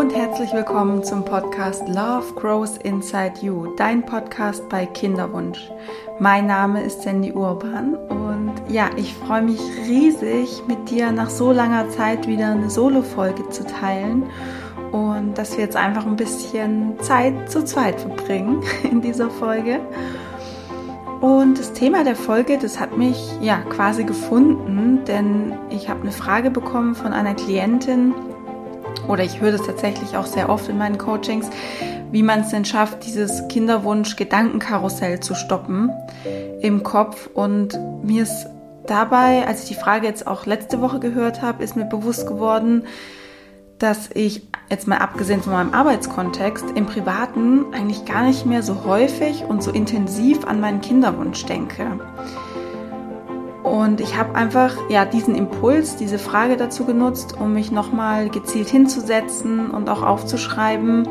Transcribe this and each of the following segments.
und herzlich willkommen zum Podcast Love Grows Inside You, dein Podcast bei Kinderwunsch. Mein Name ist Sandy Urban und ja, ich freue mich riesig, mit dir nach so langer Zeit wieder eine Solo-Folge zu teilen und dass wir jetzt einfach ein bisschen Zeit zu zweit verbringen in dieser Folge. Und das Thema der Folge, das hat mich ja quasi gefunden, denn ich habe eine Frage bekommen von einer Klientin, oder ich höre das tatsächlich auch sehr oft in meinen Coachings, wie man es denn schafft, dieses Kinderwunsch-Gedankenkarussell zu stoppen im Kopf. Und mir ist dabei, als ich die Frage jetzt auch letzte Woche gehört habe, ist mir bewusst geworden, dass ich jetzt mal abgesehen von meinem Arbeitskontext im Privaten eigentlich gar nicht mehr so häufig und so intensiv an meinen Kinderwunsch denke. Und ich habe einfach ja diesen Impuls, diese Frage dazu genutzt, um mich nochmal gezielt hinzusetzen und auch aufzuschreiben,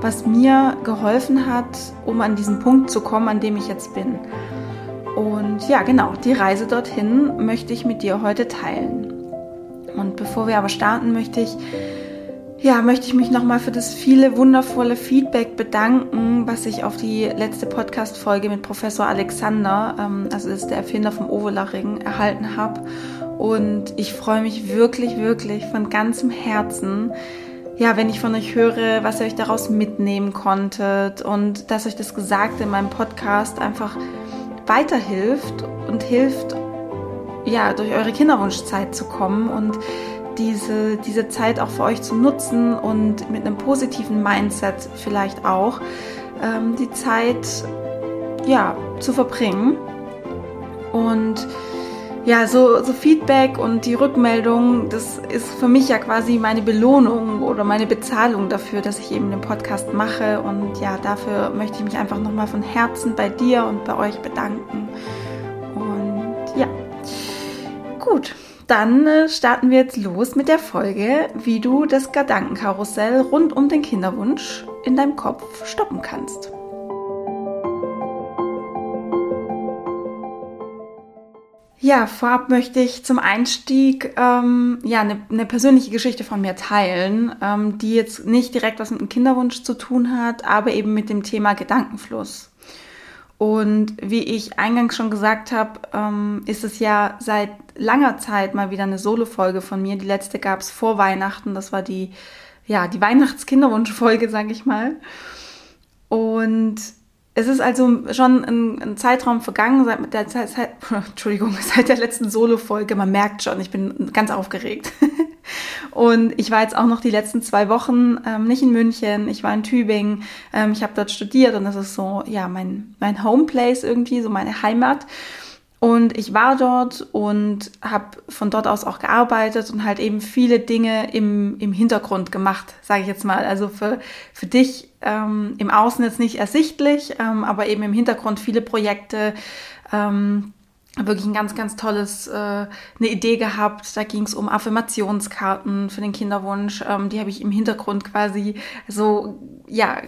was mir geholfen hat, um an diesen Punkt zu kommen, an dem ich jetzt bin. Und ja, genau, die Reise dorthin möchte ich mit dir heute teilen. Und bevor wir aber starten, möchte ich ja, möchte ich mich nochmal für das viele wundervolle Feedback bedanken, was ich auf die letzte Podcast-Folge mit Professor Alexander, ähm, also ist der Erfinder vom Ovolachring, erhalten habe. Und ich freue mich wirklich, wirklich von ganzem Herzen, ja, wenn ich von euch höre, was ihr euch daraus mitnehmen konntet und dass euch das Gesagte in meinem Podcast einfach weiterhilft und hilft, ja, durch eure Kinderwunschzeit zu kommen und diese, diese Zeit auch für euch zu nutzen und mit einem positiven Mindset vielleicht auch ähm, die Zeit ja, zu verbringen. Und ja, so, so Feedback und die Rückmeldung, das ist für mich ja quasi meine Belohnung oder meine Bezahlung dafür, dass ich eben den Podcast mache. Und ja, dafür möchte ich mich einfach nochmal von Herzen bei dir und bei euch bedanken. Und ja, gut. Dann äh, starten wir jetzt los mit der Folge, wie du das Gedankenkarussell rund um den Kinderwunsch in deinem Kopf stoppen kannst. Ja, vorab möchte ich zum Einstieg ähm, ja eine, eine, persönliche Geschichte von mir teilen, ähm, die jetzt nicht direkt was mit dem Kinderwunsch zu tun hat, aber eben mit dem Thema Gedankenfluss. Und wie ich eingangs schon gesagt habe, ähm, ist es ja seit langer Zeit mal wieder eine Solo-Folge von mir. Die letzte gab es vor Weihnachten. Das war die, ja, die Weihnachtskinderwunsch-Folge, sage ich mal. Und es ist also schon ein, ein Zeitraum vergangen seit der Zeit, Entschuldigung, seit der letzten Solo-Folge. Man merkt schon, ich bin ganz aufgeregt. Und ich war jetzt auch noch die letzten zwei Wochen ähm, nicht in München, ich war in Tübingen. Ähm, ich habe dort studiert und das ist so, ja, mein, mein Homeplace irgendwie, so meine Heimat. Und ich war dort und habe von dort aus auch gearbeitet und halt eben viele Dinge im, im Hintergrund gemacht, sage ich jetzt mal. Also für, für dich ähm, im Außen jetzt nicht ersichtlich, ähm, aber eben im Hintergrund viele Projekte. Ähm, wirklich ein ganz, ganz tolles, äh, eine Idee gehabt. Da ging es um Affirmationskarten für den Kinderwunsch. Ähm, die habe ich im Hintergrund quasi so, ja,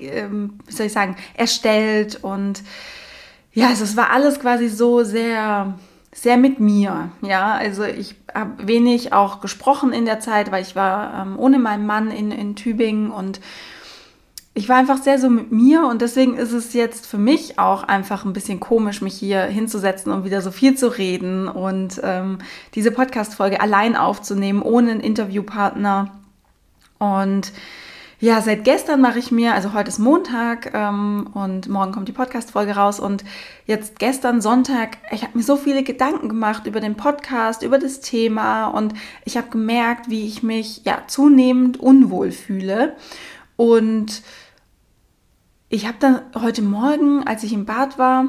ähm, wie soll ich sagen, erstellt und ja, also es war alles quasi so sehr, sehr mit mir. Ja, also ich habe wenig auch gesprochen in der Zeit, weil ich war ähm, ohne meinen Mann in, in Tübingen und ich war einfach sehr so mit mir und deswegen ist es jetzt für mich auch einfach ein bisschen komisch, mich hier hinzusetzen und wieder so viel zu reden und ähm, diese Podcast-Folge allein aufzunehmen, ohne einen Interviewpartner. Und ja, seit gestern mache ich mir, also heute ist Montag ähm, und morgen kommt die Podcast-Folge raus und jetzt gestern Sonntag, ich habe mir so viele Gedanken gemacht über den Podcast, über das Thema und ich habe gemerkt, wie ich mich ja zunehmend unwohl fühle und ich habe dann heute Morgen, als ich im Bad war,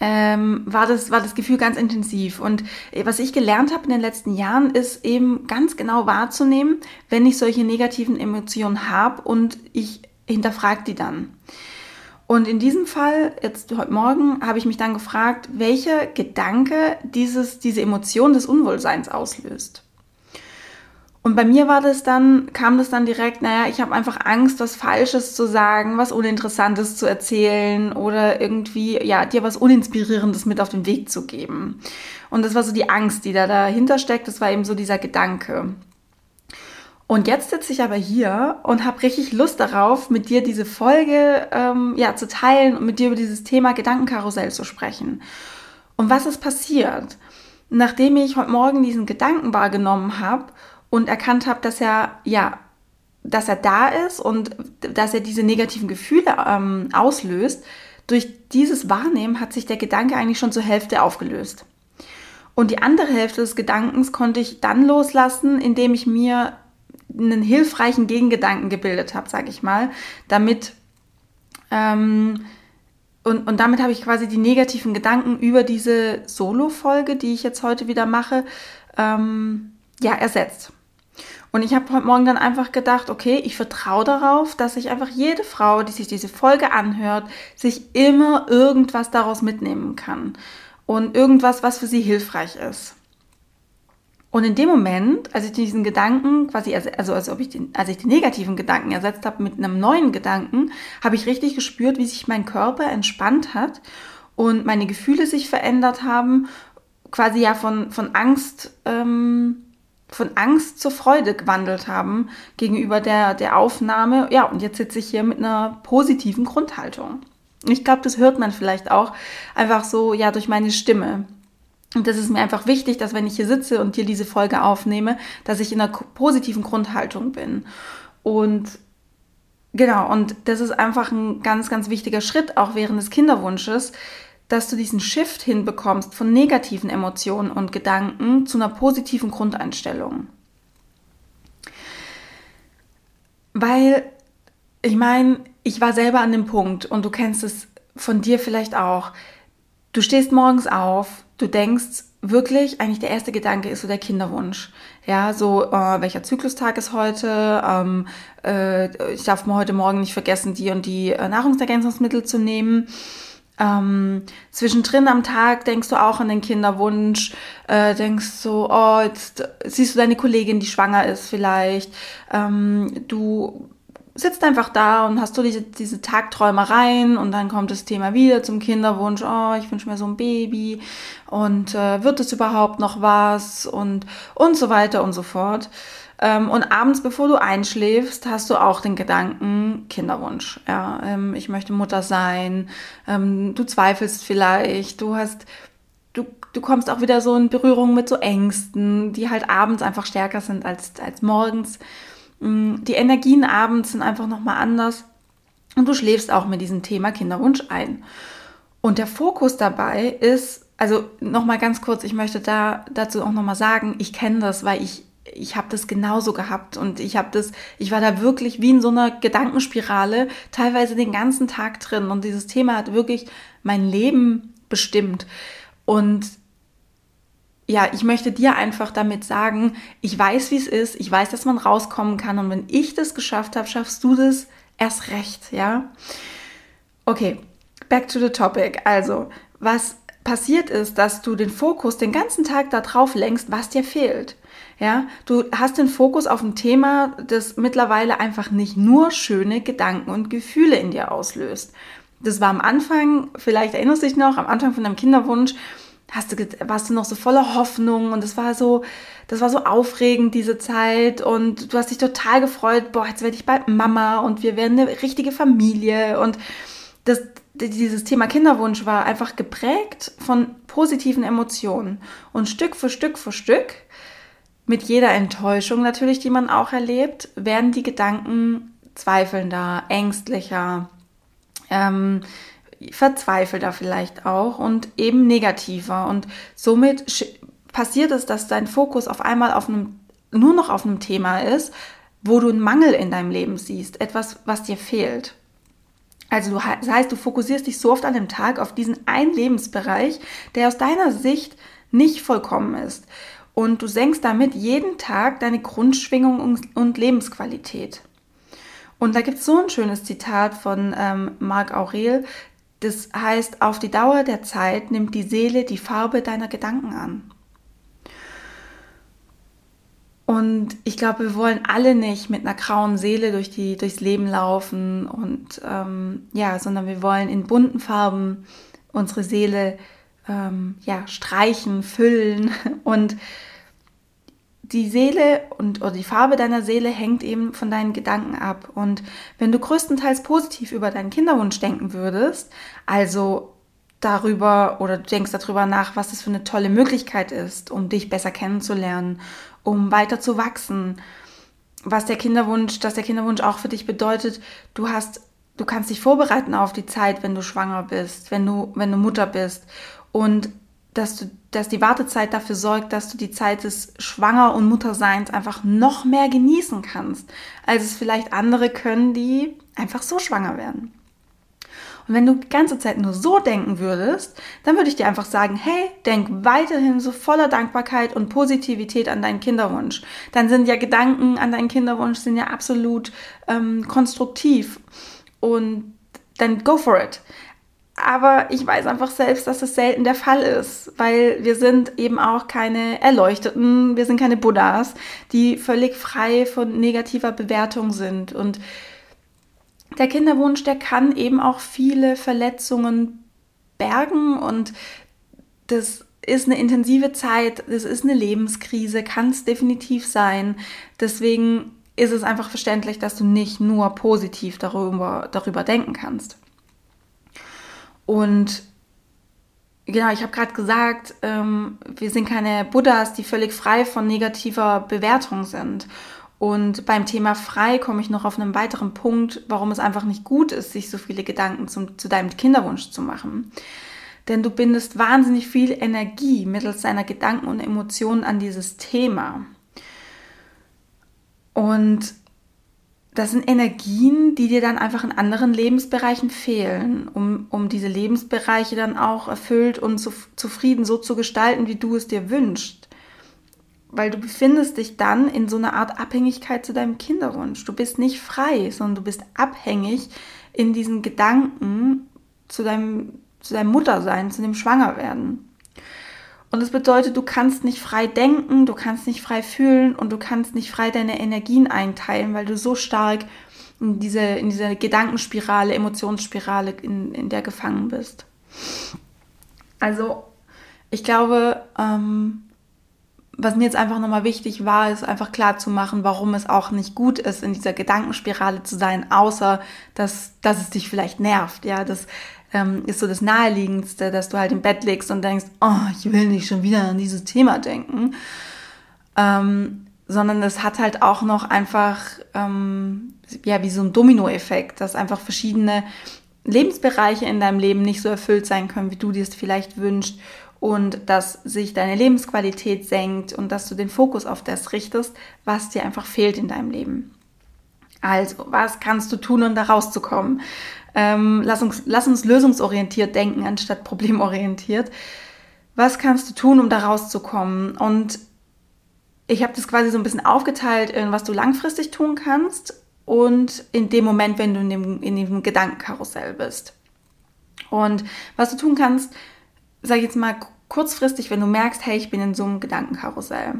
ähm, war, das, war das Gefühl ganz intensiv. Und äh, was ich gelernt habe in den letzten Jahren, ist eben ganz genau wahrzunehmen, wenn ich solche negativen Emotionen habe und ich hinterfrage die dann. Und in diesem Fall, jetzt heute Morgen, habe ich mich dann gefragt, welcher Gedanke dieses, diese Emotion des Unwohlseins auslöst. Und bei mir war das dann, kam das dann direkt, naja, ich habe einfach Angst, was Falsches zu sagen, was Uninteressantes zu erzählen oder irgendwie, ja, dir was Uninspirierendes mit auf den Weg zu geben. Und das war so die Angst, die da dahinter steckt, das war eben so dieser Gedanke. Und jetzt sitze ich aber hier und habe richtig Lust darauf, mit dir diese Folge ähm, ja, zu teilen und mit dir über dieses Thema Gedankenkarussell zu sprechen. Und was ist passiert? Nachdem ich heute Morgen diesen Gedanken wahrgenommen habe und erkannt habe, dass er ja, dass er da ist und dass er diese negativen Gefühle ähm, auslöst, durch dieses Wahrnehmen hat sich der Gedanke eigentlich schon zur Hälfte aufgelöst. Und die andere Hälfte des Gedankens konnte ich dann loslassen, indem ich mir einen hilfreichen Gegengedanken gebildet habe, sage ich mal, damit ähm, und, und damit habe ich quasi die negativen Gedanken über diese Solo-Folge, die ich jetzt heute wieder mache, ähm, ja, ersetzt. Und ich habe heute Morgen dann einfach gedacht, okay, ich vertraue darauf, dass sich einfach jede Frau, die sich diese Folge anhört, sich immer irgendwas daraus mitnehmen kann. Und irgendwas, was für sie hilfreich ist. Und in dem Moment, als ich diesen Gedanken quasi, also als ob ich den, als ich den negativen Gedanken ersetzt habe mit einem neuen Gedanken, habe ich richtig gespürt, wie sich mein Körper entspannt hat und meine Gefühle sich verändert haben, quasi ja von, von Angst, ähm, von Angst zur Freude gewandelt haben gegenüber der, der Aufnahme. Ja, und jetzt sitze ich hier mit einer positiven Grundhaltung. Ich glaube, das hört man vielleicht auch einfach so, ja, durch meine Stimme. Und das ist mir einfach wichtig, dass wenn ich hier sitze und dir diese Folge aufnehme, dass ich in einer positiven Grundhaltung bin. Und genau, und das ist einfach ein ganz, ganz wichtiger Schritt, auch während des Kinderwunsches, dass du diesen Shift hinbekommst von negativen Emotionen und Gedanken zu einer positiven Grundeinstellung. Weil, ich meine, ich war selber an dem Punkt und du kennst es von dir vielleicht auch. Du stehst morgens auf, du denkst wirklich, eigentlich der erste Gedanke ist so der Kinderwunsch. Ja, so, äh, welcher Zyklustag ist heute? Ähm, äh, ich darf mir heute Morgen nicht vergessen, die und die äh, Nahrungsergänzungsmittel zu nehmen. Ähm, zwischendrin am Tag denkst du auch an den Kinderwunsch, äh, denkst so, oh, jetzt siehst du deine Kollegin, die schwanger ist vielleicht. Ähm, du sitzt einfach da und hast du diese, diese Tagträumereien und dann kommt das Thema wieder zum Kinderwunsch, oh, ich wünsche mir so ein Baby und äh, wird es überhaupt noch was und, und so weiter und so fort. Ähm, und abends, bevor du einschläfst, hast du auch den Gedanken Kinderwunsch. Ja, ähm, ich möchte Mutter sein, ähm, du zweifelst vielleicht, du hast Du, du kommst auch wieder so in Berührung mit so Ängsten, die halt abends einfach stärker sind als, als morgens. Mm, die Energien abends sind einfach nochmal anders und du schläfst auch mit diesem Thema Kinderwunsch ein. Und der Fokus dabei ist, also nochmal ganz kurz, ich möchte da dazu auch nochmal sagen, ich kenne das, weil ich ich habe das genauso gehabt und ich habe das, ich war da wirklich wie in so einer Gedankenspirale, teilweise den ganzen Tag drin und dieses Thema hat wirklich mein Leben bestimmt. Und ja, ich möchte dir einfach damit sagen, ich weiß, wie es ist, ich weiß, dass man rauskommen kann und wenn ich das geschafft habe, schaffst du das erst recht, ja? Okay, back to the topic. Also, was passiert ist, dass du den Fokus den ganzen Tag darauf lenkst, was dir fehlt. Ja, du hast den Fokus auf ein Thema, das mittlerweile einfach nicht nur schöne Gedanken und Gefühle in dir auslöst. Das war am Anfang, vielleicht erinnerst du dich noch, am Anfang von deinem Kinderwunsch, hast du, warst du noch so voller Hoffnung und es war so, das war so aufregend, diese Zeit und du hast dich total gefreut, boah, jetzt werde ich bald Mama und wir werden eine richtige Familie und das, dieses Thema Kinderwunsch war einfach geprägt von positiven Emotionen und Stück für Stück für Stück, mit jeder Enttäuschung natürlich, die man auch erlebt, werden die Gedanken zweifelnder, ängstlicher, ähm, verzweifelter vielleicht auch und eben negativer. Und somit passiert es, dass dein Fokus auf einmal auf einem, nur noch auf einem Thema ist, wo du einen Mangel in deinem Leben siehst, etwas, was dir fehlt. Also das heißt, du fokussierst dich so oft an dem Tag auf diesen einen Lebensbereich, der aus deiner Sicht nicht vollkommen ist. Und du senkst damit jeden Tag deine Grundschwingung und Lebensqualität. Und da gibt es so ein schönes Zitat von ähm, Marc Aurel, das heißt, auf die Dauer der Zeit nimmt die Seele die Farbe deiner Gedanken an. Und ich glaube, wir wollen alle nicht mit einer grauen Seele durch die, durchs Leben laufen und ähm, ja, sondern wir wollen in bunten Farben unsere Seele ähm, ja, streichen, füllen und die Seele und oder die Farbe deiner Seele hängt eben von deinen Gedanken ab. Und wenn du größtenteils positiv über deinen Kinderwunsch denken würdest, also darüber oder du denkst darüber nach, was das für eine tolle Möglichkeit ist, um dich besser kennenzulernen, um weiter zu wachsen, was der Kinderwunsch, dass der Kinderwunsch auch für dich bedeutet, du hast, du kannst dich vorbereiten auf die Zeit, wenn du schwanger bist, wenn du, wenn du Mutter bist und dass du, dass die Wartezeit dafür sorgt, dass du die Zeit des Schwanger- und Mutterseins einfach noch mehr genießen kannst, als es vielleicht andere können, die einfach so schwanger werden. Und wenn du die ganze Zeit nur so denken würdest, dann würde ich dir einfach sagen, hey, denk weiterhin so voller Dankbarkeit und Positivität an deinen Kinderwunsch. Dann sind ja Gedanken an deinen Kinderwunsch sind ja absolut ähm, konstruktiv und dann go for it. Aber ich weiß einfach selbst, dass das selten der Fall ist, weil wir sind eben auch keine Erleuchteten, wir sind keine Buddhas, die völlig frei von negativer Bewertung sind. Und der Kinderwunsch, der kann eben auch viele Verletzungen bergen und das ist eine intensive Zeit, das ist eine Lebenskrise, kann es definitiv sein. Deswegen ist es einfach verständlich, dass du nicht nur positiv darüber, darüber denken kannst. Und genau, ich habe gerade gesagt, ähm, wir sind keine Buddhas, die völlig frei von negativer Bewertung sind. Und beim Thema frei komme ich noch auf einen weiteren Punkt, warum es einfach nicht gut ist, sich so viele Gedanken zum, zu deinem Kinderwunsch zu machen. Denn du bindest wahnsinnig viel Energie mittels deiner Gedanken und Emotionen an dieses Thema. Und das sind Energien, die dir dann einfach in anderen Lebensbereichen fehlen, um, um diese Lebensbereiche dann auch erfüllt und zu, zufrieden so zu gestalten, wie du es dir wünschst weil du befindest dich dann in so einer Art Abhängigkeit zu deinem Kinderwunsch. Du bist nicht frei, sondern du bist abhängig in diesen Gedanken zu deinem, zu deinem Muttersein, zu dem Schwangerwerden. Und das bedeutet, du kannst nicht frei denken, du kannst nicht frei fühlen und du kannst nicht frei deine Energien einteilen, weil du so stark in diese, in diese Gedankenspirale, Emotionsspirale, in, in der gefangen bist. Also, ich glaube, ähm, was mir jetzt einfach nochmal wichtig war, ist einfach klar zu machen, warum es auch nicht gut ist, in dieser Gedankenspirale zu sein, außer dass, dass es dich vielleicht nervt. Ja, das ähm, ist so das Naheliegendste, dass du halt im Bett liegst und denkst, oh, ich will nicht schon wieder an dieses Thema denken. Ähm, sondern es hat halt auch noch einfach, ähm, ja, wie so ein Dominoeffekt, dass einfach verschiedene Lebensbereiche in deinem Leben nicht so erfüllt sein können, wie du dir es vielleicht wünschst und dass sich deine Lebensqualität senkt und dass du den Fokus auf das richtest, was dir einfach fehlt in deinem Leben. Also, was kannst du tun, um da rauszukommen? Ähm, lass, uns, lass uns lösungsorientiert denken, anstatt problemorientiert. Was kannst du tun, um da rauszukommen? Und ich habe das quasi so ein bisschen aufgeteilt in was du langfristig tun kannst und in dem Moment, wenn du in dem, in dem Gedankenkarussell bist. Und was du tun kannst, sag ich jetzt mal kurzfristig, wenn du merkst, hey, ich bin in so einem Gedankenkarussell.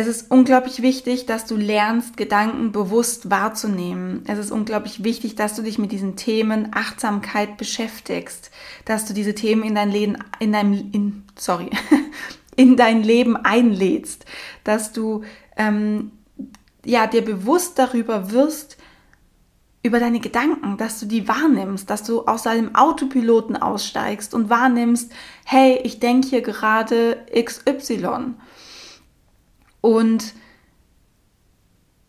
Es ist unglaublich wichtig, dass du lernst, Gedanken bewusst wahrzunehmen. Es ist unglaublich wichtig, dass du dich mit diesen Themen Achtsamkeit beschäftigst, dass du diese Themen in dein Leben, in deinem, in, sorry, in dein Leben einlädst, dass du ähm, ja dir bewusst darüber wirst, über deine Gedanken, dass du die wahrnimmst, dass du aus deinem Autopiloten aussteigst und wahrnimmst, hey, ich denke hier gerade XY. Und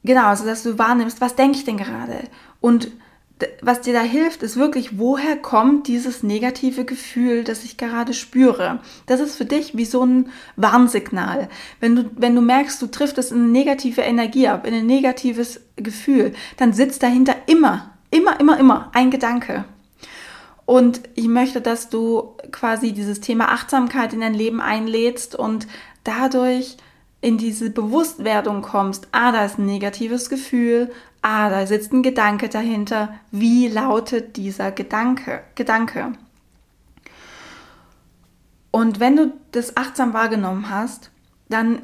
genau, also dass du wahrnimmst, was denke ich denn gerade? Und was dir da hilft, ist wirklich, woher kommt dieses negative Gefühl, das ich gerade spüre. Das ist für dich wie so ein Warnsignal. Wenn du, wenn du merkst, du triffst es in eine negative Energie ab, in ein negatives Gefühl, dann sitzt dahinter immer, immer, immer, immer ein Gedanke. Und ich möchte, dass du quasi dieses Thema Achtsamkeit in dein Leben einlädst und dadurch in diese Bewusstwerdung kommst, ah, da ist ein negatives Gefühl, ah, da sitzt ein Gedanke dahinter, wie lautet dieser Gedanke? Gedanke. Und wenn du das achtsam wahrgenommen hast, dann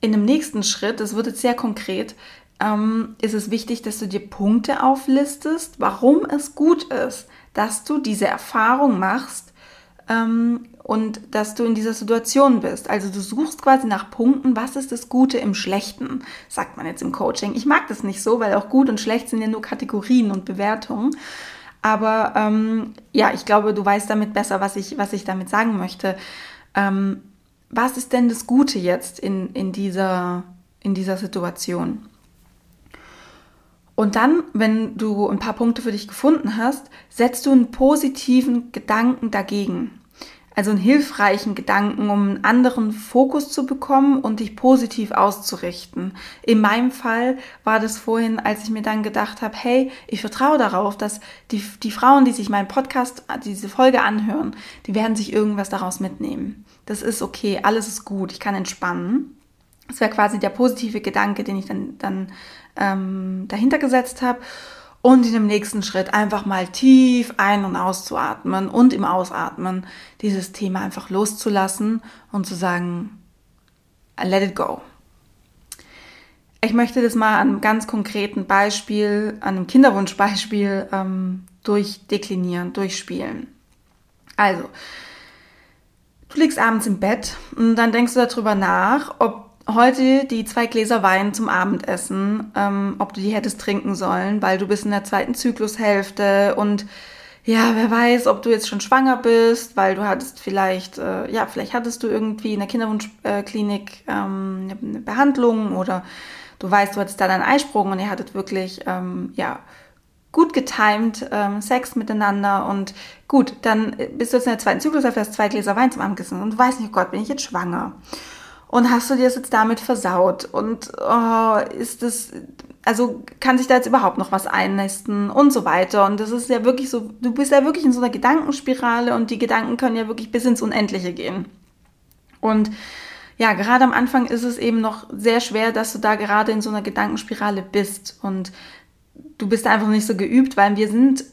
in dem nächsten Schritt, das wird jetzt sehr konkret, ähm, ist es wichtig, dass du dir Punkte auflistest, warum es gut ist, dass du diese Erfahrung machst, ähm, und dass du in dieser Situation bist. Also du suchst quasi nach Punkten, was ist das Gute im Schlechten, sagt man jetzt im Coaching. Ich mag das nicht so, weil auch gut und schlecht sind ja nur Kategorien und Bewertungen. Aber ähm, ja, ich glaube, du weißt damit besser, was ich, was ich damit sagen möchte. Ähm, was ist denn das Gute jetzt in, in, dieser, in dieser Situation? Und dann, wenn du ein paar Punkte für dich gefunden hast, setzt du einen positiven Gedanken dagegen also einen hilfreichen Gedanken, um einen anderen Fokus zu bekommen und dich positiv auszurichten. In meinem Fall war das vorhin, als ich mir dann gedacht habe, hey, ich vertraue darauf, dass die, die Frauen, die sich meinen Podcast, diese Folge anhören, die werden sich irgendwas daraus mitnehmen. Das ist okay, alles ist gut, ich kann entspannen. Das wäre quasi der positive Gedanke, den ich dann, dann ähm, dahinter gesetzt habe und in dem nächsten Schritt einfach mal tief ein- und auszuatmen und im Ausatmen dieses Thema einfach loszulassen und zu sagen, let it go. Ich möchte das mal an einem ganz konkreten Beispiel, an einem Kinderwunschbeispiel ähm, durchdeklinieren, durchspielen. Also, du liegst abends im Bett und dann denkst du darüber nach, ob heute die zwei Gläser Wein zum Abendessen, ähm, ob du die hättest trinken sollen, weil du bist in der zweiten Zyklushälfte und ja, wer weiß, ob du jetzt schon schwanger bist, weil du hattest vielleicht, äh, ja, vielleicht hattest du irgendwie in der Kinderwunschklinik ähm, eine Behandlung oder du weißt, du hattest da deinen Eisprung und ihr hattet wirklich, ähm, ja, gut getimed ähm, Sex miteinander und gut, dann bist du jetzt in der zweiten Zyklushälfte, hast zwei Gläser Wein zum Abendessen und du weißt nicht, oh Gott, bin ich jetzt schwanger? Und hast du dir das jetzt damit versaut? Und oh, ist das, also kann sich da jetzt überhaupt noch was einnisten und so weiter. Und das ist ja wirklich so, du bist ja wirklich in so einer Gedankenspirale und die Gedanken können ja wirklich bis ins Unendliche gehen. Und ja, gerade am Anfang ist es eben noch sehr schwer, dass du da gerade in so einer Gedankenspirale bist. Und du bist einfach nicht so geübt, weil wir sind,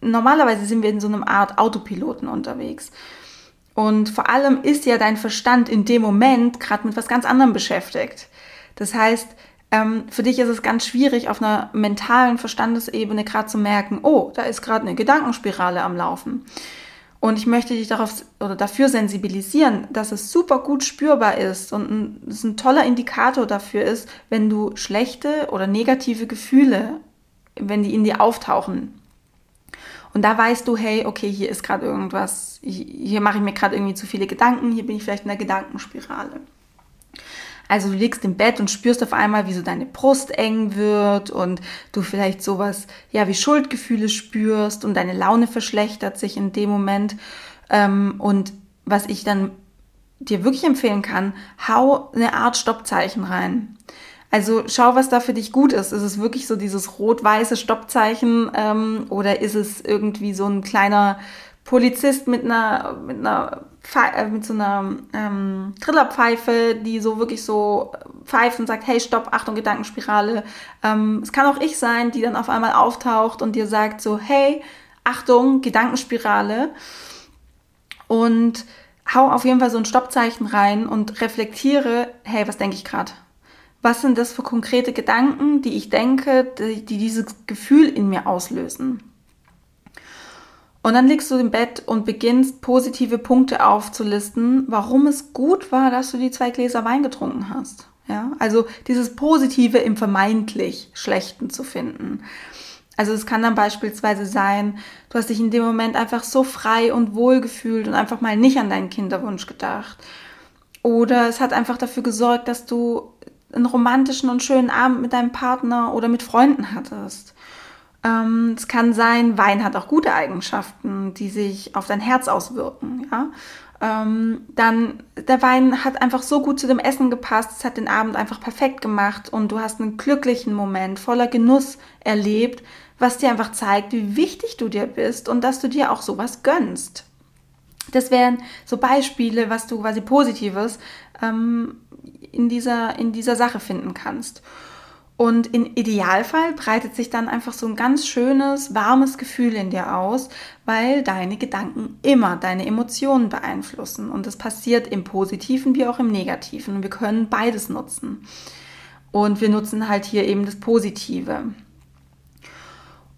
normalerweise sind wir in so einem Art Autopiloten unterwegs. Und vor allem ist ja dein Verstand in dem Moment gerade mit was ganz anderem beschäftigt. Das heißt, ähm, für dich ist es ganz schwierig, auf einer mentalen Verstandesebene gerade zu merken, oh, da ist gerade eine Gedankenspirale am Laufen. Und ich möchte dich darauf oder dafür sensibilisieren, dass es super gut spürbar ist und es ein, ein toller Indikator dafür ist, wenn du schlechte oder negative Gefühle, wenn die in dir auftauchen, und da weißt du, hey, okay, hier ist gerade irgendwas, hier mache ich mir gerade irgendwie zu viele Gedanken, hier bin ich vielleicht in der Gedankenspirale. Also du liegst im Bett und spürst auf einmal, wie so deine Brust eng wird und du vielleicht sowas, ja, wie Schuldgefühle spürst und deine Laune verschlechtert sich in dem Moment. Ähm, und was ich dann dir wirklich empfehlen kann, hau eine Art Stoppzeichen rein. Also schau, was da für dich gut ist. Ist es wirklich so dieses rot-weiße Stoppzeichen ähm, oder ist es irgendwie so ein kleiner Polizist mit einer, mit einer äh, mit so einer ähm, Trillerpfeife, die so wirklich so pfeift und sagt, hey, stopp, Achtung, Gedankenspirale. Ähm, es kann auch ich sein, die dann auf einmal auftaucht und dir sagt so, hey, Achtung, Gedankenspirale. Und hau auf jeden Fall so ein Stoppzeichen rein und reflektiere, hey, was denke ich gerade? Was sind das für konkrete Gedanken, die ich denke, die, die dieses Gefühl in mir auslösen. Und dann liegst du im Bett und beginnst positive Punkte aufzulisten, warum es gut war, dass du die zwei Gläser Wein getrunken hast. Ja, also dieses Positive im vermeintlich Schlechten zu finden. Also es kann dann beispielsweise sein, du hast dich in dem Moment einfach so frei und wohl gefühlt und einfach mal nicht an deinen Kinderwunsch gedacht. Oder es hat einfach dafür gesorgt, dass du einen romantischen und schönen Abend mit deinem Partner oder mit Freunden hattest. Ähm, es kann sein, Wein hat auch gute Eigenschaften, die sich auf dein Herz auswirken. Ja? Ähm, dann der Wein hat einfach so gut zu dem Essen gepasst, es hat den Abend einfach perfekt gemacht und du hast einen glücklichen Moment voller Genuss erlebt, was dir einfach zeigt, wie wichtig du dir bist und dass du dir auch sowas gönnst. Das wären so Beispiele, was du quasi Positives ähm, in dieser, in dieser Sache finden kannst. Und im Idealfall breitet sich dann einfach so ein ganz schönes, warmes Gefühl in dir aus, weil deine Gedanken immer deine Emotionen beeinflussen. Und das passiert im Positiven wie auch im Negativen. Und wir können beides nutzen. Und wir nutzen halt hier eben das Positive.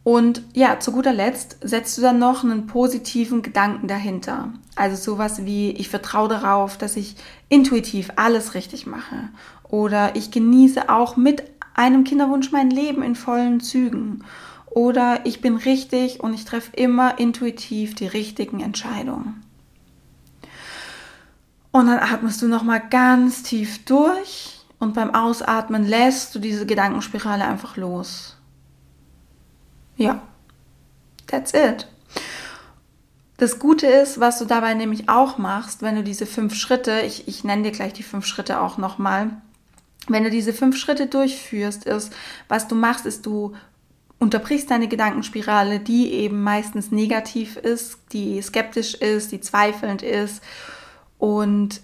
Und ja, zu guter Letzt setzt du dann noch einen positiven Gedanken dahinter. Also sowas wie, ich vertraue darauf, dass ich intuitiv alles richtig mache. Oder ich genieße auch mit einem Kinderwunsch mein Leben in vollen Zügen. Oder ich bin richtig und ich treffe immer intuitiv die richtigen Entscheidungen. Und dann atmest du nochmal ganz tief durch und beim Ausatmen lässt du diese Gedankenspirale einfach los. Ja, that's it. Das Gute ist, was du dabei nämlich auch machst, wenn du diese fünf Schritte, ich, ich nenne dir gleich die fünf Schritte auch nochmal, wenn du diese fünf Schritte durchführst, ist, was du machst, ist, du unterbrichst deine Gedankenspirale, die eben meistens negativ ist, die skeptisch ist, die zweifelnd ist und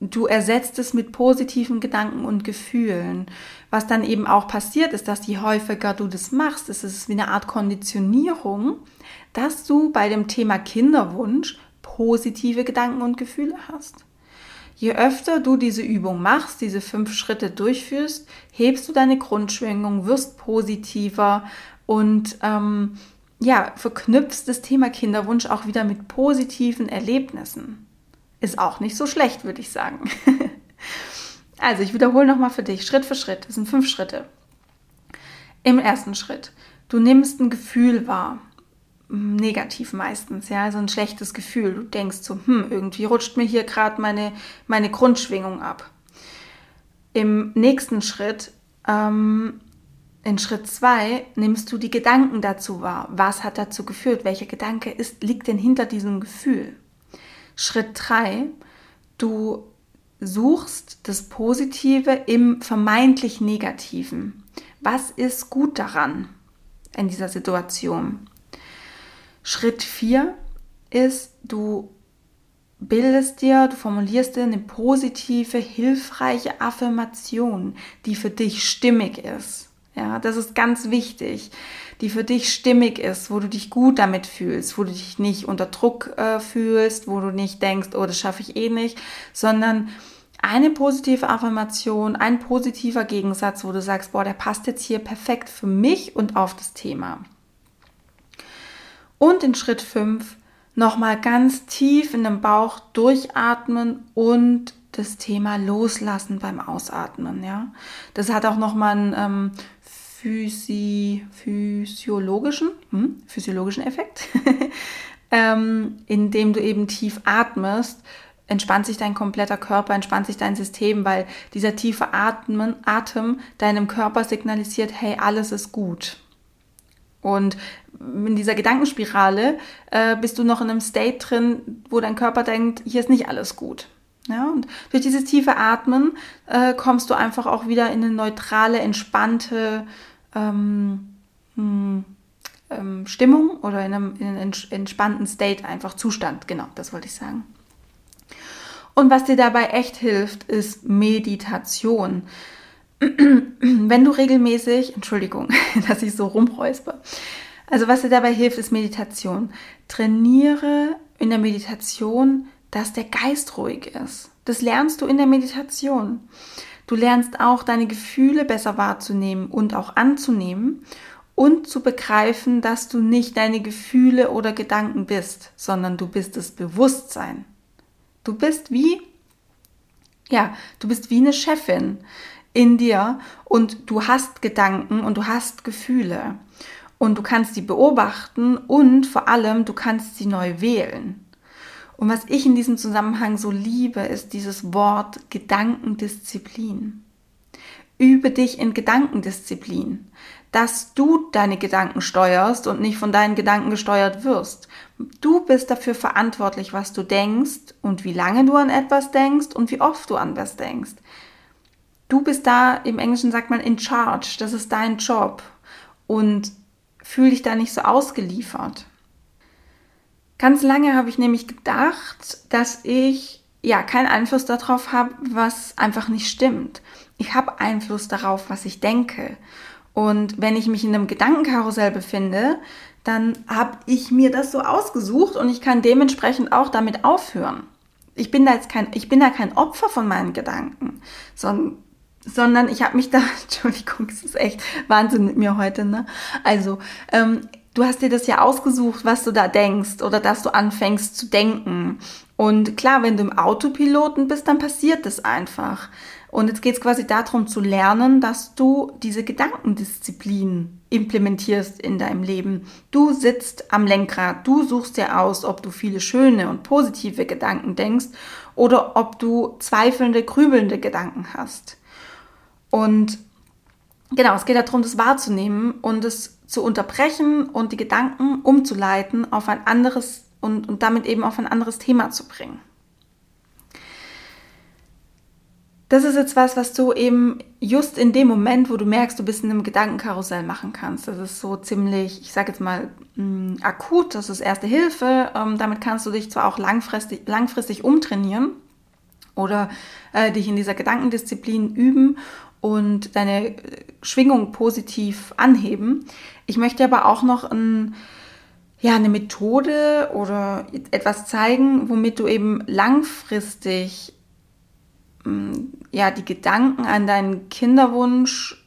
du ersetzt es mit positiven Gedanken und Gefühlen. Was dann eben auch passiert ist, dass je häufiger du das machst, ist es wie eine Art Konditionierung, dass du bei dem Thema Kinderwunsch positive Gedanken und Gefühle hast. Je öfter du diese Übung machst, diese fünf Schritte durchführst, hebst du deine Grundschwingung, wirst positiver und ähm, ja, verknüpfst das Thema Kinderwunsch auch wieder mit positiven Erlebnissen. Ist auch nicht so schlecht, würde ich sagen. also, ich wiederhole nochmal für dich, Schritt für Schritt. Das sind fünf Schritte. Im ersten Schritt, du nimmst ein Gefühl wahr. Negativ meistens, ja, so ein schlechtes Gefühl. Du denkst so, hm, irgendwie rutscht mir hier gerade meine, meine Grundschwingung ab. Im nächsten Schritt, ähm, in Schritt zwei, nimmst du die Gedanken dazu wahr. Was hat dazu geführt? Welcher Gedanke ist, liegt denn hinter diesem Gefühl? Schritt 3, du suchst das Positive im vermeintlich Negativen. Was ist gut daran in dieser Situation? Schritt 4 ist, du bildest dir, du formulierst dir eine positive, hilfreiche Affirmation, die für dich stimmig ist. Ja, das ist ganz wichtig die für dich stimmig ist, wo du dich gut damit fühlst, wo du dich nicht unter Druck äh, fühlst, wo du nicht denkst, oh, das schaffe ich eh nicht, sondern eine positive Affirmation, ein positiver Gegensatz, wo du sagst, boah, der passt jetzt hier perfekt für mich und auf das Thema. Und in Schritt 5 nochmal ganz tief in den Bauch durchatmen und das Thema loslassen beim Ausatmen. Ja, das hat auch nochmal einen ähm, physi physiologischen, hm, physiologischen Effekt, ähm, indem du eben tief atmest, entspannt sich dein kompletter Körper, entspannt sich dein System, weil dieser tiefe Atmen, Atem deinem Körper signalisiert, hey, alles ist gut. Und in dieser Gedankenspirale äh, bist du noch in einem State drin, wo dein Körper denkt, hier ist nicht alles gut. Ja, und durch dieses tiefe Atmen äh, kommst du einfach auch wieder in eine neutrale, entspannte ähm, hm, ähm, Stimmung oder in einem, in einem entspannten State, einfach Zustand. Genau, das wollte ich sagen. Und was dir dabei echt hilft, ist Meditation. Wenn du regelmäßig, Entschuldigung, dass ich so rumräuspe, also was dir dabei hilft, ist Meditation. Trainiere in der Meditation, dass der Geist ruhig ist. Das lernst du in der Meditation. Du lernst auch deine Gefühle besser wahrzunehmen und auch anzunehmen und zu begreifen, dass du nicht deine Gefühle oder Gedanken bist, sondern du bist das Bewusstsein. Du bist wie, ja, du bist wie eine Chefin in dir und du hast Gedanken und du hast Gefühle und du kannst sie beobachten und vor allem du kannst sie neu wählen. Und was ich in diesem Zusammenhang so liebe, ist dieses Wort Gedankendisziplin. Übe dich in Gedankendisziplin, dass du deine Gedanken steuerst und nicht von deinen Gedanken gesteuert wirst. Du bist dafür verantwortlich, was du denkst und wie lange du an etwas denkst und wie oft du an was denkst. Du bist da, im Englischen sagt man in charge, das ist dein Job und fühl dich da nicht so ausgeliefert. Ganz lange habe ich nämlich gedacht, dass ich ja keinen Einfluss darauf habe, was einfach nicht stimmt. Ich habe Einfluss darauf, was ich denke. Und wenn ich mich in einem Gedankenkarussell befinde, dann habe ich mir das so ausgesucht und ich kann dementsprechend auch damit aufhören. Ich bin da jetzt kein, ich bin da kein Opfer von meinen Gedanken, sondern sondern ich habe mich da, Entschuldigung, es ist echt Wahnsinn mit mir heute, ne? Also, ähm, du hast dir das ja ausgesucht, was du da denkst oder dass du anfängst zu denken. Und klar, wenn du im Autopiloten bist, dann passiert das einfach. Und jetzt geht es quasi darum zu lernen, dass du diese Gedankendisziplin implementierst in deinem Leben. Du sitzt am Lenkrad, du suchst dir aus, ob du viele schöne und positive Gedanken denkst oder ob du zweifelnde, grübelnde Gedanken hast. Und genau, es geht darum, das wahrzunehmen und es zu unterbrechen und die Gedanken umzuleiten auf ein anderes und, und damit eben auf ein anderes Thema zu bringen. Das ist jetzt was, was du eben just in dem Moment, wo du merkst, du bist in einem Gedankenkarussell machen kannst. Das ist so ziemlich, ich sage jetzt mal, mh, mm, akut, das ist erste Hilfe. Ähm, damit kannst du dich zwar auch langfristig, langfristig umtrainieren oder äh, dich in dieser Gedankendisziplin üben und deine Schwingung positiv anheben. Ich möchte aber auch noch ein, ja, eine Methode oder etwas zeigen, womit du eben langfristig mm, ja, die Gedanken an deinen Kinderwunsch,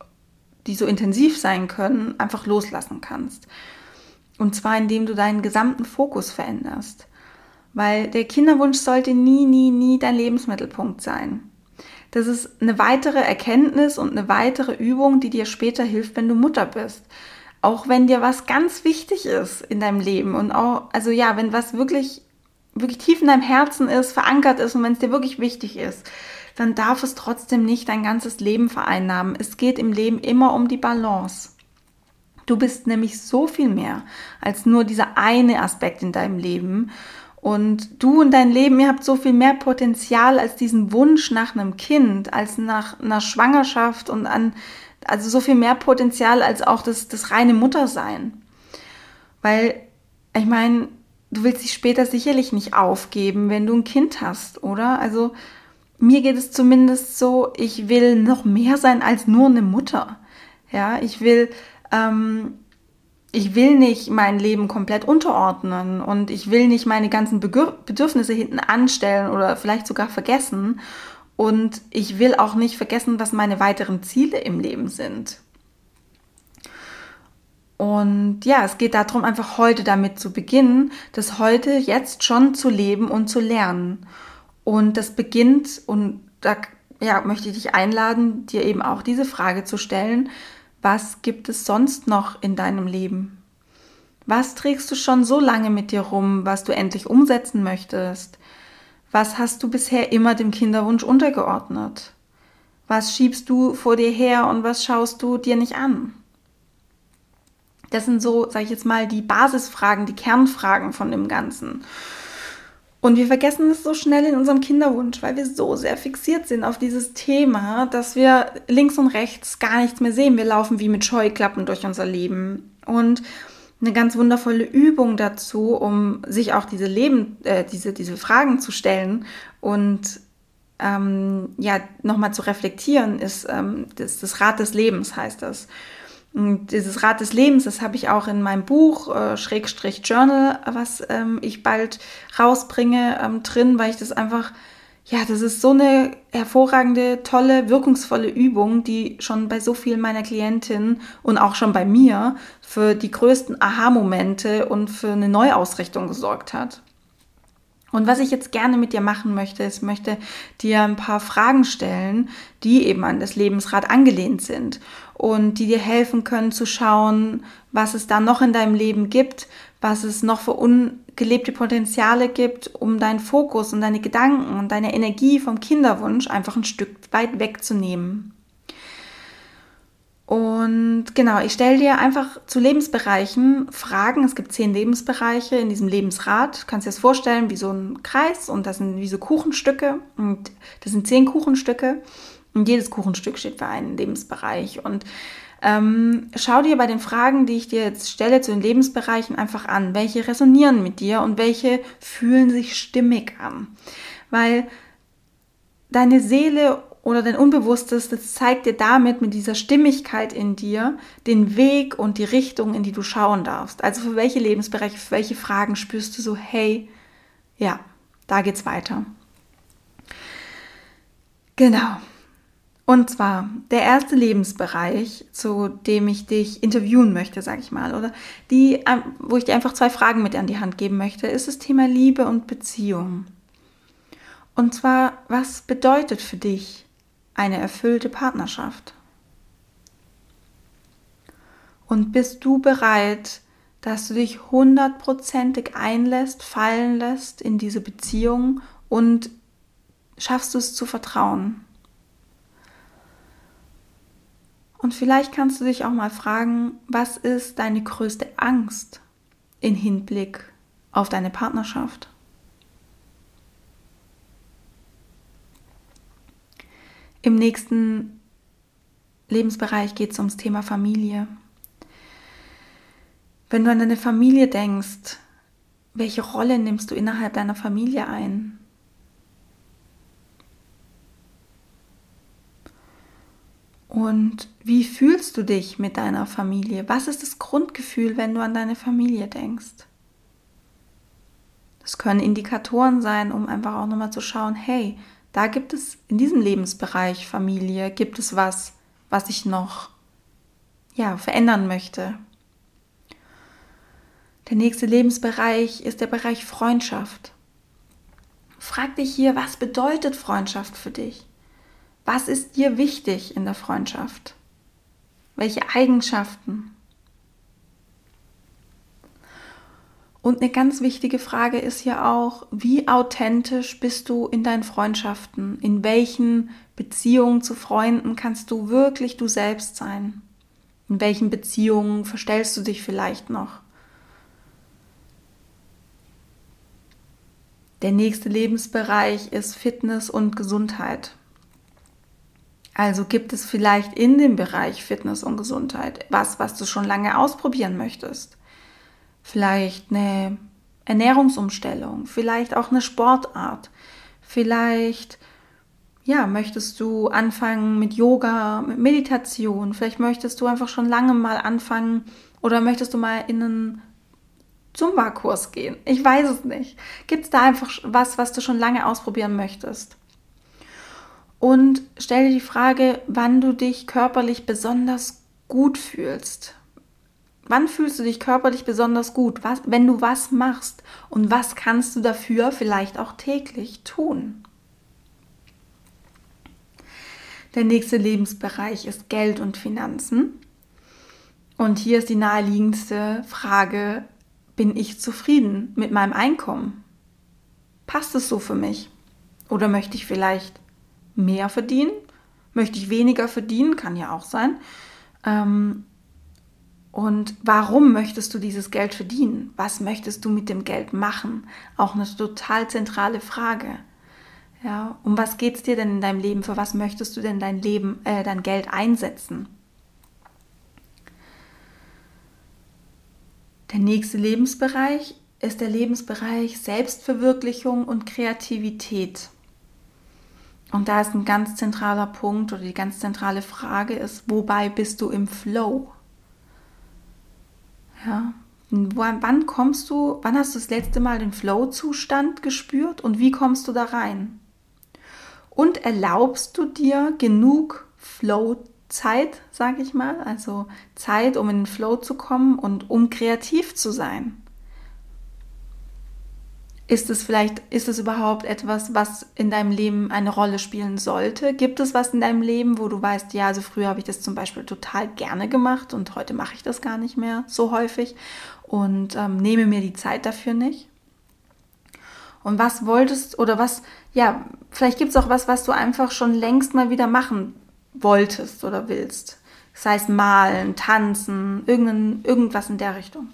die so intensiv sein können, einfach loslassen kannst. Und zwar indem du deinen gesamten Fokus veränderst. Weil der Kinderwunsch sollte nie, nie, nie dein Lebensmittelpunkt sein. Das ist eine weitere Erkenntnis und eine weitere Übung, die dir später hilft, wenn du Mutter bist. Auch wenn dir was ganz wichtig ist in deinem Leben und auch, also ja, wenn was wirklich, wirklich tief in deinem Herzen ist, verankert ist und wenn es dir wirklich wichtig ist, dann darf es trotzdem nicht dein ganzes Leben vereinnahmen. Es geht im Leben immer um die Balance. Du bist nämlich so viel mehr als nur dieser eine Aspekt in deinem Leben. Und du und dein Leben, ihr habt so viel mehr Potenzial als diesen Wunsch nach einem Kind, als nach einer Schwangerschaft und an, also so viel mehr Potenzial als auch das, das reine Muttersein. Weil, ich meine, du willst dich später sicherlich nicht aufgeben, wenn du ein Kind hast, oder? Also, mir geht es zumindest so, ich will noch mehr sein als nur eine Mutter. Ja, ich will ähm, ich will nicht mein Leben komplett unterordnen und ich will nicht meine ganzen Bedürfnisse hinten anstellen oder vielleicht sogar vergessen. Und ich will auch nicht vergessen, was meine weiteren Ziele im Leben sind. Und ja, es geht darum, einfach heute damit zu beginnen, das heute jetzt schon zu leben und zu lernen. Und das beginnt, und da ja, möchte ich dich einladen, dir eben auch diese Frage zu stellen, was gibt es sonst noch in deinem Leben? Was trägst du schon so lange mit dir rum, was du endlich umsetzen möchtest? Was hast du bisher immer dem Kinderwunsch untergeordnet? Was schiebst du vor dir her und was schaust du dir nicht an? Das sind so, sag ich jetzt mal, die Basisfragen, die Kernfragen von dem Ganzen. Und wir vergessen es so schnell in unserem Kinderwunsch, weil wir so sehr fixiert sind auf dieses Thema, dass wir links und rechts gar nichts mehr sehen. Wir laufen wie mit Scheuklappen durch unser Leben. Und eine ganz wundervolle Übung dazu, um sich auch diese Leben, äh, diese, diese Fragen zu stellen und ähm, ja, nochmal zu reflektieren, ist ähm, das, das Rad des Lebens, heißt das. Dieses Rad des Lebens, das habe ich auch in meinem Buch, äh, Schrägstrich Journal, was ähm, ich bald rausbringe, ähm, drin, weil ich das einfach, ja, das ist so eine hervorragende, tolle, wirkungsvolle Übung, die schon bei so vielen meiner Klientinnen und auch schon bei mir für die größten Aha-Momente und für eine Neuausrichtung gesorgt hat. Und was ich jetzt gerne mit dir machen möchte, ist, möchte dir ein paar Fragen stellen, die eben an das Lebensrad angelehnt sind und die dir helfen können zu schauen, was es da noch in deinem Leben gibt, was es noch für ungelebte Potenziale gibt, um deinen Fokus und deine Gedanken und deine Energie vom Kinderwunsch einfach ein Stück weit wegzunehmen. Und genau, ich stelle dir einfach zu Lebensbereichen Fragen. Es gibt zehn Lebensbereiche in diesem Lebensrad. Du kannst dir das vorstellen wie so ein Kreis und das sind wie so Kuchenstücke. Und das sind zehn Kuchenstücke. Und jedes Kuchenstück steht für einen Lebensbereich. Und ähm, schau dir bei den Fragen, die ich dir jetzt stelle zu den Lebensbereichen einfach an, welche resonieren mit dir und welche fühlen sich stimmig an. Weil deine Seele oder dein Unbewusstes, das zeigt dir damit mit dieser Stimmigkeit in dir den Weg und die Richtung, in die du schauen darfst. Also für welche Lebensbereiche, für welche Fragen spürst du so, hey, ja, da geht's weiter. Genau. Und zwar der erste Lebensbereich, zu dem ich dich interviewen möchte, sage ich mal, oder die, ähm, wo ich dir einfach zwei Fragen mit an die Hand geben möchte, ist das Thema Liebe und Beziehung. Und zwar, was bedeutet für dich eine erfüllte Partnerschaft? Und bist du bereit, dass du dich hundertprozentig einlässt, fallen lässt in diese Beziehung und schaffst du es zu vertrauen? Und vielleicht kannst du dich auch mal fragen, was ist deine größte Angst in Hinblick auf deine Partnerschaft? Im nächsten Lebensbereich geht es ums Thema Familie. Wenn du an deine Familie denkst, welche Rolle nimmst du innerhalb deiner Familie ein? Und wie fühlst du dich mit deiner Familie? Was ist das Grundgefühl, wenn du an deine Familie denkst? Das können Indikatoren sein, um einfach auch nochmal zu schauen, hey, da gibt es in diesem Lebensbereich Familie, gibt es was, was ich noch ja, verändern möchte. Der nächste Lebensbereich ist der Bereich Freundschaft. Frag dich hier, was bedeutet Freundschaft für dich? Was ist dir wichtig in der Freundschaft? Welche Eigenschaften? Und eine ganz wichtige Frage ist hier auch, wie authentisch bist du in deinen Freundschaften? In welchen Beziehungen zu Freunden kannst du wirklich du selbst sein? In welchen Beziehungen verstellst du dich vielleicht noch? Der nächste Lebensbereich ist Fitness und Gesundheit. Also gibt es vielleicht in dem Bereich Fitness und Gesundheit was, was du schon lange ausprobieren möchtest. Vielleicht eine Ernährungsumstellung, vielleicht auch eine Sportart. Vielleicht ja, möchtest du anfangen mit Yoga, mit Meditation. Vielleicht möchtest du einfach schon lange mal anfangen oder möchtest du mal in einen Zumba-Kurs gehen. Ich weiß es nicht. Gibt es da einfach was, was du schon lange ausprobieren möchtest? Und stell dir die Frage, wann du dich körperlich besonders gut fühlst. Wann fühlst du dich körperlich besonders gut, was, wenn du was machst? Und was kannst du dafür vielleicht auch täglich tun? Der nächste Lebensbereich ist Geld und Finanzen. Und hier ist die naheliegendste Frage, bin ich zufrieden mit meinem Einkommen? Passt es so für mich? Oder möchte ich vielleicht mehr verdienen? Möchte ich weniger verdienen? Kann ja auch sein. Ähm, und warum möchtest du dieses Geld verdienen? Was möchtest du mit dem Geld machen? Auch eine total zentrale Frage. Ja, um was geht es dir denn in deinem Leben? Für was möchtest du denn dein Leben, äh, dein Geld einsetzen? Der nächste Lebensbereich ist der Lebensbereich Selbstverwirklichung und Kreativität. Und da ist ein ganz zentraler Punkt oder die ganz zentrale Frage ist, wobei bist du im Flow? Ja, wann kommst du, wann hast du das letzte Mal den Flow-Zustand gespürt und wie kommst du da rein? Und erlaubst du dir genug Flow-Zeit, sage ich mal, also Zeit, um in den Flow zu kommen und um kreativ zu sein? Ist es vielleicht, ist es überhaupt etwas, was in deinem Leben eine Rolle spielen sollte? Gibt es was in deinem Leben, wo du weißt, ja, also früher habe ich das zum Beispiel total gerne gemacht und heute mache ich das gar nicht mehr so häufig und ähm, nehme mir die Zeit dafür nicht? Und was wolltest oder was, ja, vielleicht gibt es auch was, was du einfach schon längst mal wieder machen wolltest oder willst. Das heißt malen, tanzen, irgendwas in der Richtung.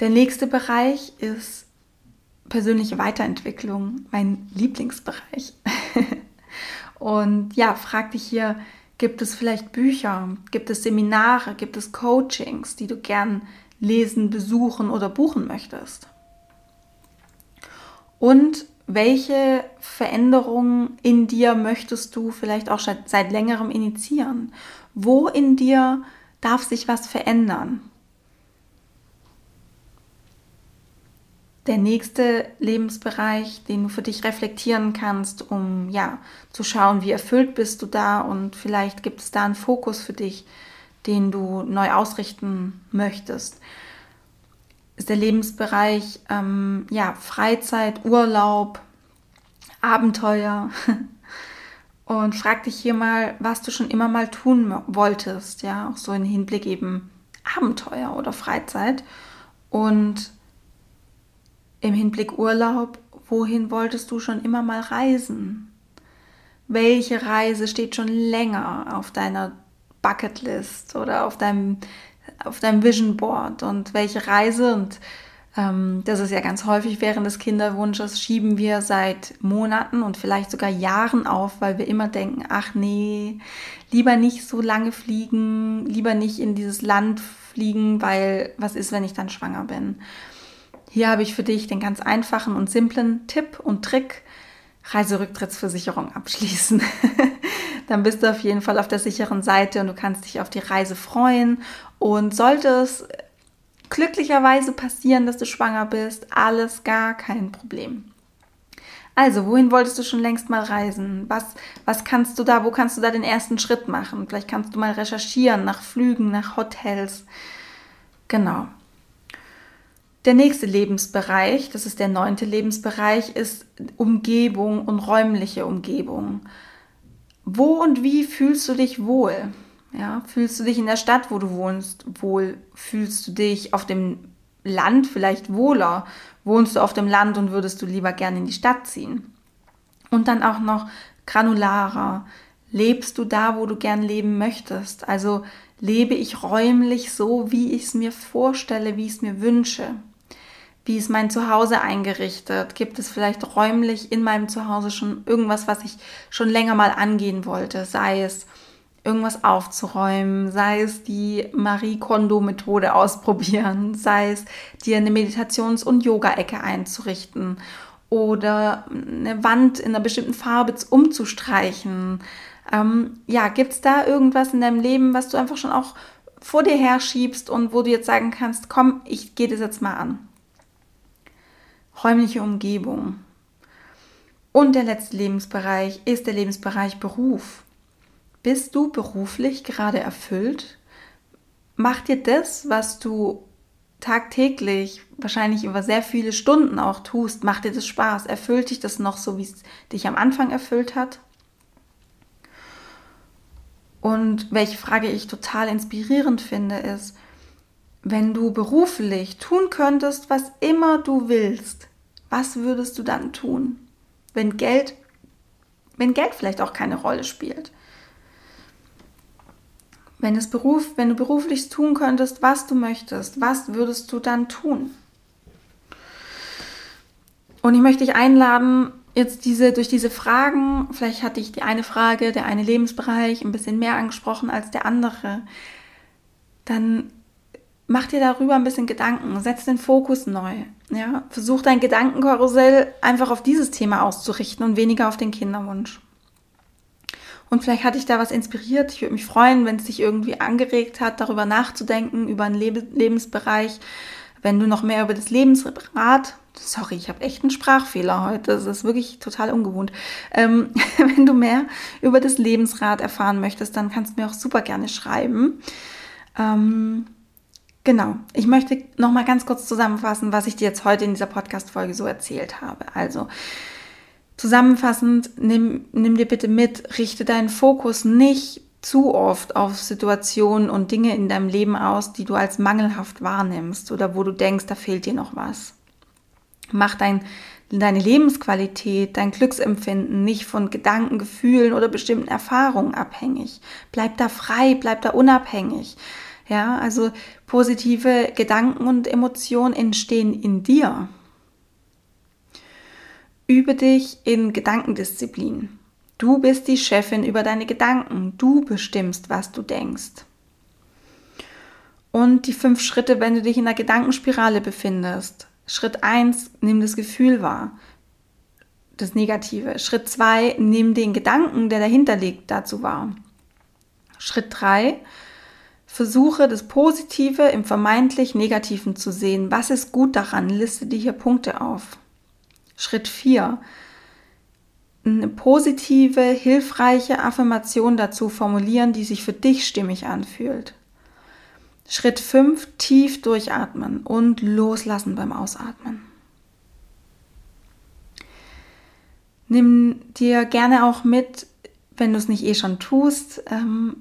Der nächste Bereich ist persönliche Weiterentwicklung, mein Lieblingsbereich. Und ja, frag dich hier, gibt es vielleicht Bücher, gibt es Seminare, gibt es Coachings, die du gern lesen, besuchen oder buchen möchtest? Und welche Veränderungen in dir möchtest du vielleicht auch seit längerem initiieren? Wo in dir darf sich was verändern? Der nächste Lebensbereich, den du für dich reflektieren kannst, um ja zu schauen, wie erfüllt bist du da und vielleicht gibt es da einen Fokus für dich, den du neu ausrichten möchtest. Ist der Lebensbereich ähm, ja Freizeit, Urlaub, Abenteuer und frag dich hier mal, was du schon immer mal tun wolltest, ja, auch so in Hinblick eben Abenteuer oder Freizeit und im Hinblick Urlaub, wohin wolltest du schon immer mal reisen? Welche Reise steht schon länger auf deiner Bucketlist oder auf deinem, auf deinem Vision Board? Und welche Reise, und ähm, das ist ja ganz häufig während des Kinderwunsches, schieben wir seit Monaten und vielleicht sogar Jahren auf, weil wir immer denken, ach nee, lieber nicht so lange fliegen, lieber nicht in dieses Land fliegen, weil was ist, wenn ich dann schwanger bin? Hier habe ich für dich den ganz einfachen und simplen Tipp und Trick. Reiserücktrittsversicherung abschließen. Dann bist du auf jeden Fall auf der sicheren Seite und du kannst dich auf die Reise freuen. Und sollte es glücklicherweise passieren, dass du schwanger bist, alles gar kein Problem. Also, wohin wolltest du schon längst mal reisen? Was, was kannst du da, wo kannst du da den ersten Schritt machen? Vielleicht kannst du mal recherchieren nach Flügen, nach Hotels. Genau. Der nächste Lebensbereich, das ist der neunte Lebensbereich, ist Umgebung und räumliche Umgebung. Wo und wie fühlst du dich wohl? Ja, fühlst du dich in der Stadt, wo du wohnst, wohl? Fühlst du dich auf dem Land vielleicht wohler? Wohnst du auf dem Land und würdest du lieber gerne in die Stadt ziehen? Und dann auch noch granularer. Lebst du da, wo du gern leben möchtest? Also lebe ich räumlich so, wie ich es mir vorstelle, wie ich es mir wünsche? Wie ist mein Zuhause eingerichtet? Gibt es vielleicht räumlich in meinem Zuhause schon irgendwas, was ich schon länger mal angehen wollte? Sei es irgendwas aufzuräumen, sei es die Marie Kondo-Methode ausprobieren, sei es dir eine Meditations- und Yoga-Ecke einzurichten oder eine Wand in einer bestimmten Farbe umzustreichen. Ähm, ja, gibt es da irgendwas in deinem Leben, was du einfach schon auch vor dir herschiebst und wo du jetzt sagen kannst, komm, ich gehe das jetzt mal an? Räumliche Umgebung. Und der letzte Lebensbereich ist der Lebensbereich Beruf. Bist du beruflich gerade erfüllt? Macht dir das, was du tagtäglich, wahrscheinlich über sehr viele Stunden auch tust, macht dir das Spaß? Erfüllt dich das noch so, wie es dich am Anfang erfüllt hat? Und welche Frage ich total inspirierend finde, ist, wenn du beruflich tun könntest, was immer du willst, was würdest du dann tun? Wenn Geld, wenn Geld vielleicht auch keine Rolle spielt. Wenn, es Beruf, wenn du beruflich tun könntest, was du möchtest, was würdest du dann tun? Und ich möchte dich einladen, jetzt diese, durch diese Fragen, vielleicht hatte ich die eine Frage, der eine Lebensbereich ein bisschen mehr angesprochen als der andere, dann mach dir darüber ein bisschen Gedanken, setz den Fokus neu. Ja, versuch dein Gedankenkarussell einfach auf dieses Thema auszurichten und weniger auf den Kinderwunsch. Und vielleicht hat dich da was inspiriert. Ich würde mich freuen, wenn es dich irgendwie angeregt hat, darüber nachzudenken, über einen Leb Lebensbereich. Wenn du noch mehr über das Lebensrad, sorry, ich habe echt einen Sprachfehler heute, das ist wirklich total ungewohnt. Ähm, wenn du mehr über das Lebensrad erfahren möchtest, dann kannst du mir auch super gerne schreiben. Ähm, Genau. Ich möchte noch mal ganz kurz zusammenfassen, was ich dir jetzt heute in dieser Podcast-Folge so erzählt habe. Also, zusammenfassend, nimm, nimm dir bitte mit, richte deinen Fokus nicht zu oft auf Situationen und Dinge in deinem Leben aus, die du als mangelhaft wahrnimmst oder wo du denkst, da fehlt dir noch was. Mach dein, deine Lebensqualität, dein Glücksempfinden nicht von Gedanken, Gefühlen oder bestimmten Erfahrungen abhängig. Bleib da frei, bleib da unabhängig. Ja, also positive Gedanken und Emotionen entstehen in dir. Übe dich in Gedankendisziplin. Du bist die Chefin über deine Gedanken. Du bestimmst, was du denkst. Und die fünf Schritte, wenn du dich in einer Gedankenspirale befindest. Schritt 1, nimm das Gefühl wahr. Das Negative. Schritt 2, nimm den Gedanken, der dahinter liegt, dazu wahr. Schritt 3, Versuche das Positive im vermeintlich Negativen zu sehen. Was ist gut daran? Liste dir hier Punkte auf. Schritt 4. Eine positive, hilfreiche Affirmation dazu formulieren, die sich für dich stimmig anfühlt. Schritt 5. Tief durchatmen und loslassen beim Ausatmen. Nimm dir gerne auch mit, wenn du es nicht eh schon tust, ähm,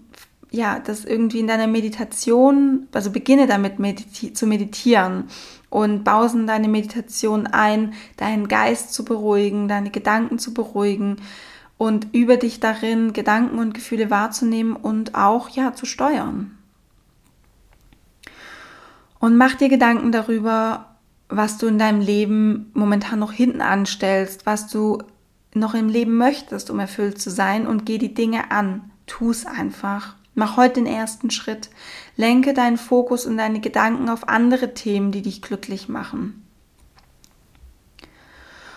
ja, das irgendwie in deiner Meditation, also beginne damit mediti zu meditieren und baue in deine Meditation ein, deinen Geist zu beruhigen, deine Gedanken zu beruhigen und über dich darin Gedanken und Gefühle wahrzunehmen und auch ja zu steuern. Und mach dir Gedanken darüber, was du in deinem Leben momentan noch hinten anstellst, was du noch im Leben möchtest, um erfüllt zu sein und geh die Dinge an. Tu es einfach. Mach heute den ersten Schritt. Lenke deinen Fokus und deine Gedanken auf andere Themen, die dich glücklich machen.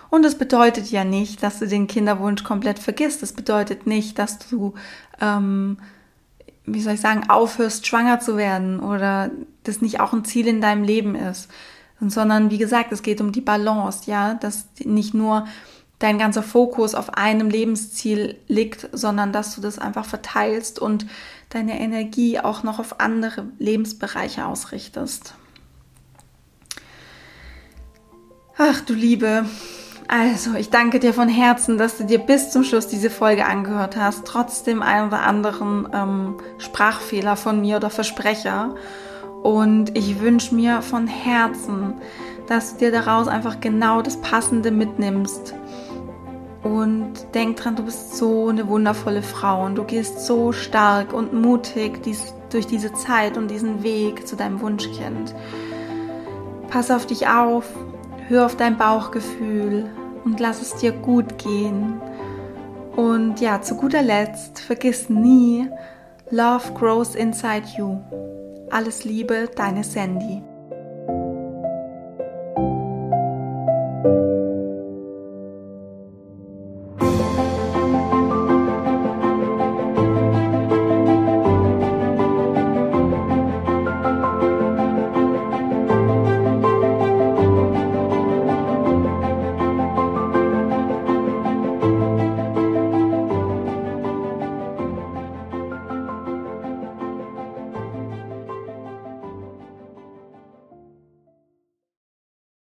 Und es bedeutet ja nicht, dass du den Kinderwunsch komplett vergisst. Es bedeutet nicht, dass du, ähm, wie soll ich sagen, aufhörst, schwanger zu werden oder das nicht auch ein Ziel in deinem Leben ist. Sondern wie gesagt, es geht um die Balance, ja, dass nicht nur dein ganzer Fokus auf einem Lebensziel liegt, sondern dass du das einfach verteilst und deine Energie auch noch auf andere Lebensbereiche ausrichtest. Ach du Liebe, also ich danke dir von Herzen, dass du dir bis zum Schluss diese Folge angehört hast, trotz dem einen oder anderen ähm, Sprachfehler von mir oder Versprecher. Und ich wünsche mir von Herzen, dass du dir daraus einfach genau das Passende mitnimmst und denk dran, du bist so eine wundervolle Frau und du gehst so stark und mutig dies, durch diese Zeit und diesen Weg zu deinem Wunschkind. Pass auf dich auf, hör auf dein Bauchgefühl und lass es dir gut gehen. Und ja, zu guter Letzt, vergiss nie, Love grows inside you. Alles Liebe, deine Sandy.